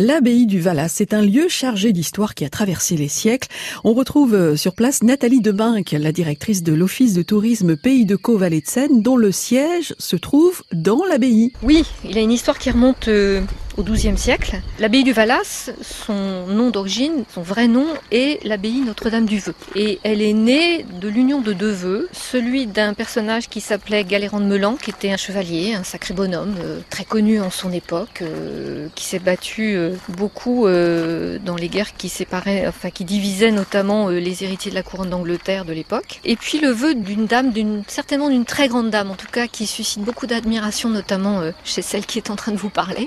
L'abbaye du Valas, c'est un lieu chargé d'histoire qui a traversé les siècles. On retrouve euh, sur place Nathalie Debinck, la directrice de l'Office de tourisme Pays de Caux-Vallée de Seine, dont le siège se trouve dans l'abbaye. Oui, il a une histoire qui remonte euh, au XIIe siècle. L'abbaye du Valas, son nom d'origine, son vrai nom est l'abbaye Notre-Dame du Vœu. Et elle est née de l'union de deux vœux, celui d'un personnage qui s'appelait Galéran de Melan, qui était un chevalier, un sacré bonhomme, euh, très connu en son époque, euh, qui s'est battu euh, beaucoup dans les guerres qui séparaient, enfin qui divisaient notamment les héritiers de la couronne d'Angleterre de l'époque. Et puis le vœu d'une dame, d'une certainement d'une très grande dame, en tout cas qui suscite beaucoup d'admiration, notamment chez celle qui est en train de vous parler.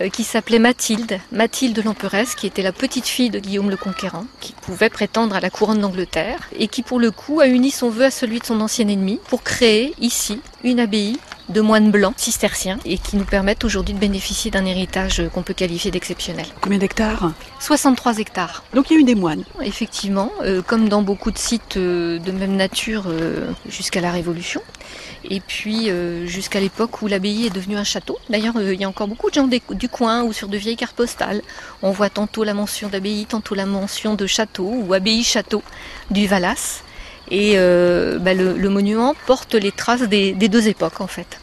Euh, qui s'appelait Mathilde, Mathilde l'Emperesse, qui était la petite fille de Guillaume le Conquérant, qui pouvait prétendre à la couronne d'Angleterre, et qui pour le coup a uni son vœu à celui de son ancien ennemi pour créer ici une abbaye de moines blancs cisterciens et qui nous permettent aujourd'hui de bénéficier d'un héritage qu'on peut qualifier d'exceptionnel. Combien d'hectares? 63 hectares. Donc il y a eu des moines Effectivement, euh, comme dans beaucoup de sites euh, de même nature jusqu'à la Révolution et puis euh, jusqu'à l'époque où l'abbaye est devenue un château. D'ailleurs, euh, il y a encore beaucoup de gens du coin ou sur de vieilles cartes postales. On voit tantôt la mention d'abbaye, tantôt la mention de château ou abbaye-château du Valas. Et euh, bah, le, monument porte les traces des, deux époques en fait.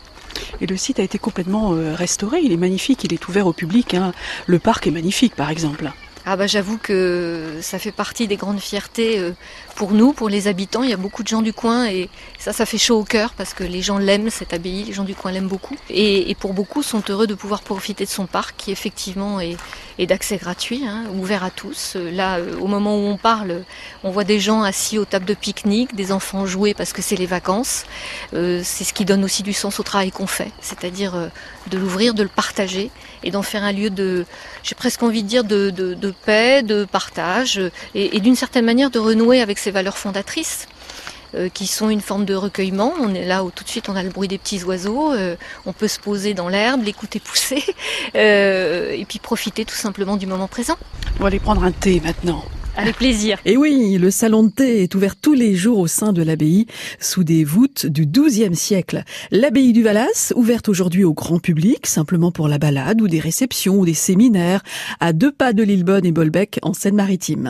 Et le site a été complètement restauré, il est magnifique, il est ouvert au public. Hein. Le parc est magnifique par exemple. Ah bah j'avoue que ça fait partie des grandes fiertés euh, pour nous, pour les habitants. Il y a beaucoup de gens du coin et ça, ça fait chaud au cœur parce que les gens l'aiment cette abbaye, les gens du coin l'aiment beaucoup. Et, pour beaucoup sont heureux de pouvoir profiter de son parc qui effectivement est, d'accès gratuit, hein, ouvert à tous. Là, euh, au moment où on parle, on voit des gens assis aux tables de pique-nique, des enfants jouer parce que c'est les vacances. Euh, c'est ce qui donne aussi du sens au travail qu'on fait, c'est-à-dire de l'ouvrir, de le partager et d'en faire un lieu de, j'ai presque envie de dire, de, de de paix, de partage et, d'une certaine manière de renouer avec ces valeurs fondatrices euh, qui sont une forme de recueillement. On est là où tout de suite on a le bruit des petits oiseaux, euh, on peut se poser dans l'herbe, l'écouter pousser euh, et puis profiter tout simplement du moment présent. On va aller prendre un thé maintenant. Avec plaisir. Et oui, le salon de thé est ouvert tous les jours au sein de l'abbaye, sous des voûtes du XIIe siècle. L'abbaye du Valas, ouverte aujourd'hui au grand public, simplement pour la balade ou des réceptions ou des séminaires, à deux pas de Lillebonne et Bolbec en Seine-Maritime.